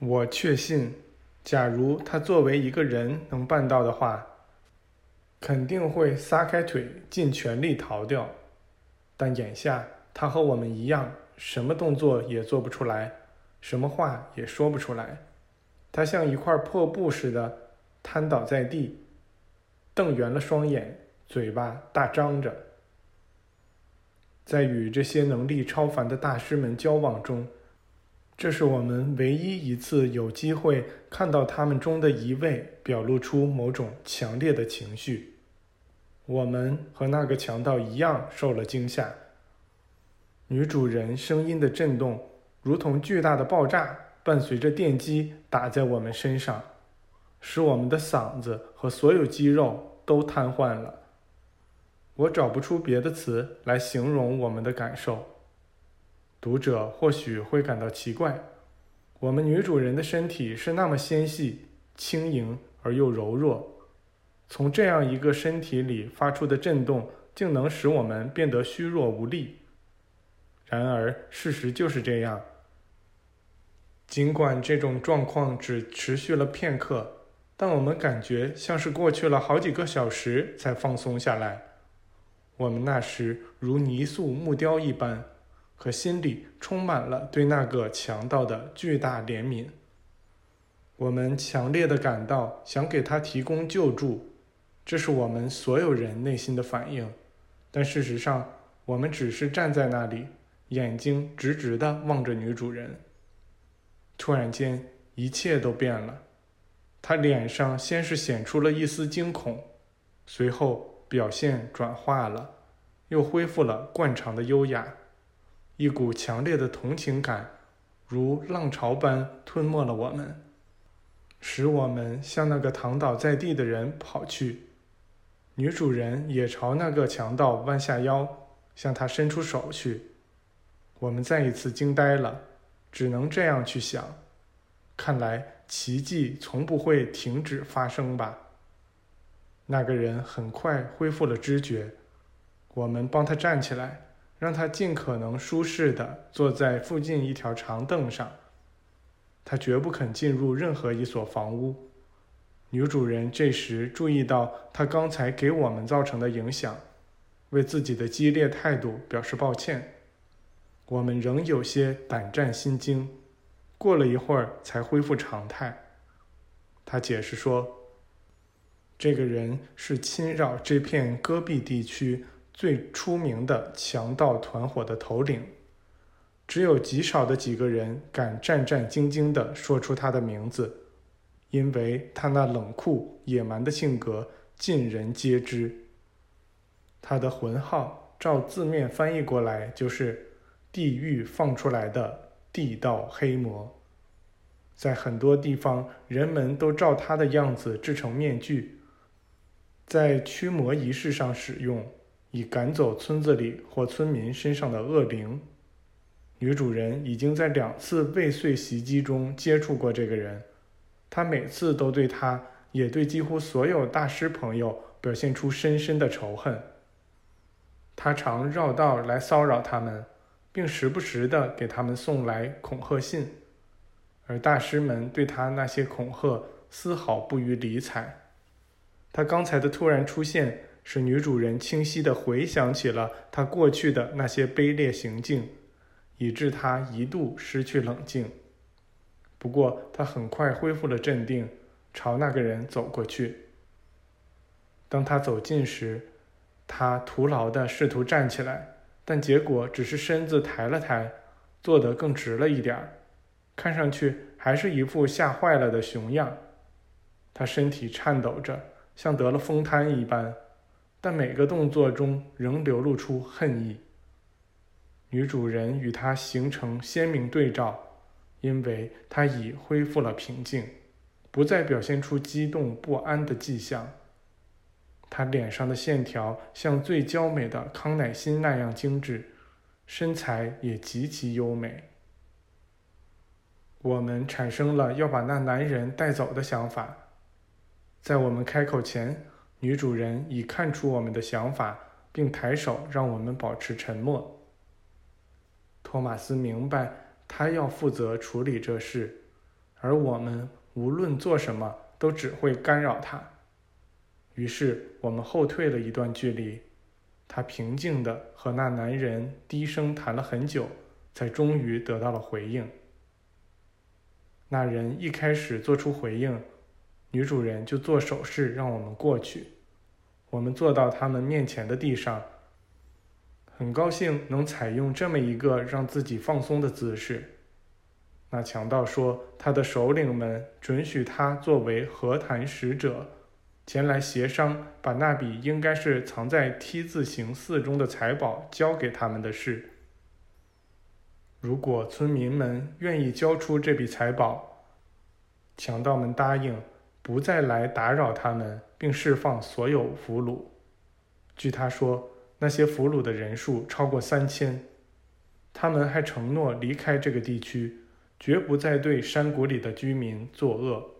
我确信，假如他作为一个人能办到的话，肯定会撒开腿，尽全力逃掉。但眼下，他和我们一样，什么动作也做不出来，什么话也说不出来。他像一块破布似的瘫倒在地，瞪圆了双眼，嘴巴大张着。在与这些能力超凡的大师们交往中，这是我们唯一一次有机会看到他们中的一位表露出某种强烈的情绪。我们和那个强盗一样受了惊吓。女主人声音的震动如同巨大的爆炸，伴随着电击打在我们身上，使我们的嗓子和所有肌肉都瘫痪了。我找不出别的词来形容我们的感受。读者或许会感到奇怪：我们女主人的身体是那么纤细、轻盈而又柔弱，从这样一个身体里发出的震动，竟能使我们变得虚弱无力。然而，事实就是这样。尽管这种状况只持续了片刻，但我们感觉像是过去了好几个小时才放松下来。我们那时如泥塑木雕一般，可心里充满了对那个强盗的巨大怜悯。我们强烈的感到想给他提供救助，这是我们所有人内心的反应。但事实上，我们只是站在那里，眼睛直直的望着女主人。突然间，一切都变了。她脸上先是显出了一丝惊恐，随后。表现转化了，又恢复了惯常的优雅。一股强烈的同情感，如浪潮般吞没了我们，使我们向那个躺倒在地的人跑去。女主人也朝那个强盗弯下腰，向他伸出手去。我们再一次惊呆了，只能这样去想：看来奇迹从不会停止发生吧。那个人很快恢复了知觉，我们帮他站起来，让他尽可能舒适地坐在附近一条长凳上。他绝不肯进入任何一所房屋。女主人这时注意到他刚才给我们造成的影响，为自己的激烈态度表示抱歉。我们仍有些胆战心惊，过了一会儿才恢复常态。他解释说。这个人是侵扰这片戈壁地区最出名的强盗团伙的头领，只有极少的几个人敢战战兢兢地说出他的名字，因为他那冷酷野蛮的性格尽人皆知。他的魂号照字面翻译过来就是“地狱放出来的地道黑魔”。在很多地方，人们都照他的样子制成面具。在驱魔仪式上使用，以赶走村子里或村民身上的恶灵。女主人已经在两次未遂袭击中接触过这个人，她每次都对他，也对几乎所有大师朋友表现出深深的仇恨。他常绕道来骚扰他们，并时不时地给他们送来恐吓信，而大师们对他那些恐吓丝毫不予理睬。他刚才的突然出现，使女主人清晰地回想起了她过去的那些卑劣行径，以致她一度失去冷静。不过，她很快恢复了镇定，朝那个人走过去。当他走近时，他徒劳地试图站起来，但结果只是身子抬了抬，坐得更直了一点儿，看上去还是一副吓坏了的熊样。他身体颤抖着。像得了风瘫一般，但每个动作中仍流露出恨意。女主人与他形成鲜明对照，因为她已恢复了平静，不再表现出激动不安的迹象。她脸上的线条像最娇美的康乃馨那样精致，身材也极其优美。我们产生了要把那男人带走的想法。在我们开口前，女主人已看出我们的想法，并抬手让我们保持沉默。托马斯明白，他要负责处理这事，而我们无论做什么都只会干扰他。于是我们后退了一段距离，他平静地和那男人低声谈了很久，才终于得到了回应。那人一开始做出回应，女主人就做手势让我们过去。我们坐到他们面前的地上，很高兴能采用这么一个让自己放松的姿势。那强盗说，他的首领们准许他作为和谈使者。前来协商，把那笔应该是藏在 T 字形寺中的财宝交给他们的事。如果村民们愿意交出这笔财宝，强盗们答应不再来打扰他们，并释放所有俘虏。据他说，那些俘虏的人数超过三千。他们还承诺离开这个地区，绝不再对山谷里的居民作恶。